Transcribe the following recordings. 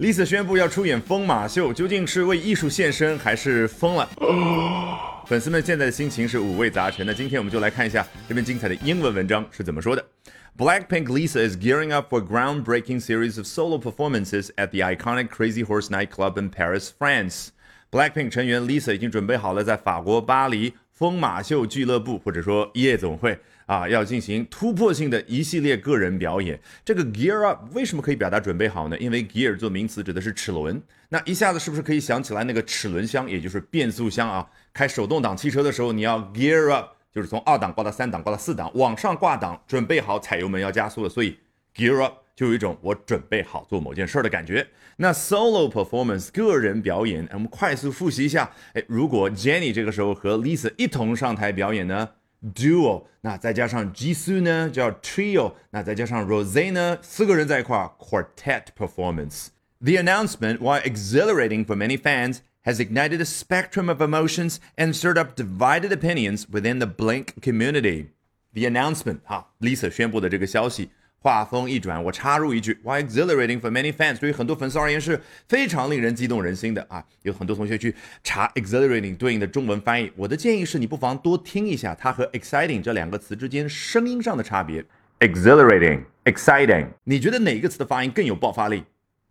Lisa 宣布要出演疯马秀，究竟是为艺术献身还是疯了？粉丝们现在的心情是五味杂陈那。今天我们就来看一下这篇精彩的英文文章是怎么说的。Blackpink Lisa is gearing up for groundbreaking series of solo performances at the iconic Crazy Horse nightclub in Paris, France. Blackpink 成员 Lisa 已经准备好了在法国巴黎疯马秀俱乐部或者说夜总会。啊，要进行突破性的一系列个人表演。这个 gear up 为什么可以表达准备好呢？因为 gear 做名词指的是齿轮。那一下子是不是可以想起来那个齿轮箱，也就是变速箱啊？开手动挡汽车的时候，你要 gear up，就是从二档挂到三档，挂到四档，往上挂档，准备好踩油门要加速了。所以 gear up 就有一种我准备好做某件事儿的感觉。那 solo performance 个人表演，我们快速复习一下。哎，如果 Jennie 这个时候和 Lisa 一同上台表演呢？duo，那再加上 Jisoo 呢叫 trio，那再加上 Rose 呢，四个人在一块儿 quartet performance。The announcement, while exhilarating for many fans, has ignited a spectrum of emotions and stirred up divided opinions within the Blink community. The announcement，哈，Lisa 宣布的这个消息 话锋一转，我插入一句，Why exhilarating for many fans？对于很多粉丝而言是非常令人激动人心的啊！有很多同学去查 exhilarating 对应的中文翻译。我的建议是你不妨多听一下它和 exciting 这两个词之间声音上的差别。exhilarating，exciting，你觉得哪个词的发音更有爆发力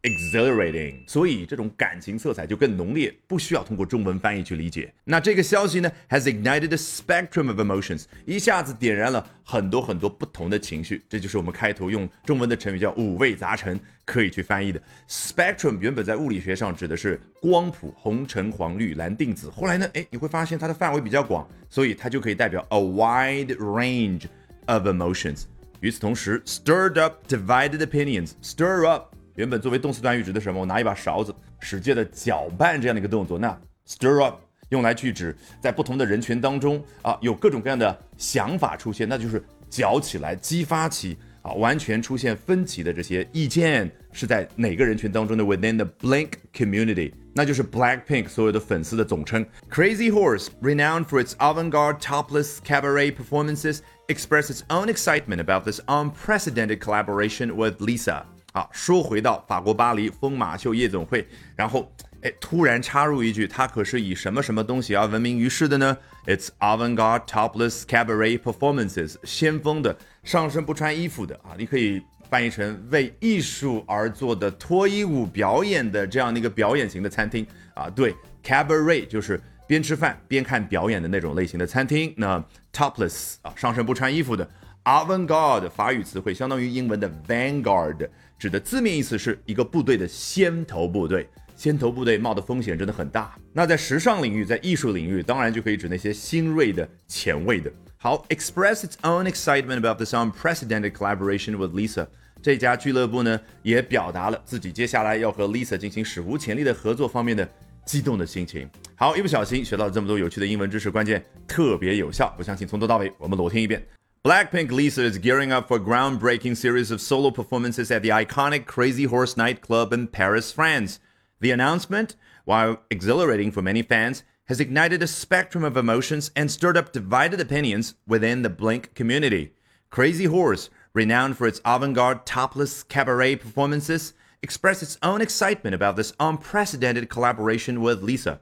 ？exhilarating，所以这种感情色彩就更浓烈，不需要通过中文翻译去理解。那这个消息呢，has ignited a spectrum of emotions，一下子点燃了很多很多不同的情绪。这就是我们开头用中文的成语叫五味杂陈，可以去翻译的。spectrum 原本在物理学上指的是光谱，红橙黄绿蓝靛紫。后来呢，哎，你会发现它的范围比较广，所以它就可以代表 a wide range of emotions。与此同时，stirred up divided opinions，stir up。原本作为动词短语指的什么？我拿一把勺子使劲的搅拌这样的一个动作。那 stir up 用来去指在不同的人群当中啊，有各种各样的想法出现，那就是搅起来、激发起啊，完全出现分歧的这些意见是在哪个人群当中的？Within the Blink community，那就是 Blackpink 所有的粉丝的总称。Crazy Horse, renowned for its avant-garde topless cabaret performances, expressed its own excitement about this unprecedented collaboration with Lisa. 好，说回到法国巴黎疯马秀夜总会，然后哎，突然插入一句，它可是以什么什么东西而闻名于世的呢？It's avant-garde topless cabaret performances，先锋的上身不穿衣服的啊，你可以翻译成为艺术而做的脱衣舞表演的这样的一个表演型的餐厅啊。对，cabaret 就是边吃饭边看表演的那种类型的餐厅。那 topless 啊，上身不穿衣服的 avant-garde 法语词汇相当于英文的 vanguard。指的字面意思是一个部队的先头部队，先头部队冒的风险真的很大。那在时尚领域，在艺术领域，当然就可以指那些新锐的、前卫的。好，express its own excitement about this unprecedented collaboration with Lisa。这家俱乐部呢，也表达了自己接下来要和 Lisa 进行史无前例的合作方面的激动的心情。好，一不小心学到了这么多有趣的英文知识，关键特别有效。我相信从头到尾我们裸听一遍。Blackpink Lisa is gearing up for a groundbreaking series of solo performances at the iconic Crazy Horse nightclub in Paris, France. The announcement, while exhilarating for many fans, has ignited a spectrum of emotions and stirred up divided opinions within the Blink community. Crazy Horse, renowned for its avant garde topless cabaret performances, expressed its own excitement about this unprecedented collaboration with Lisa.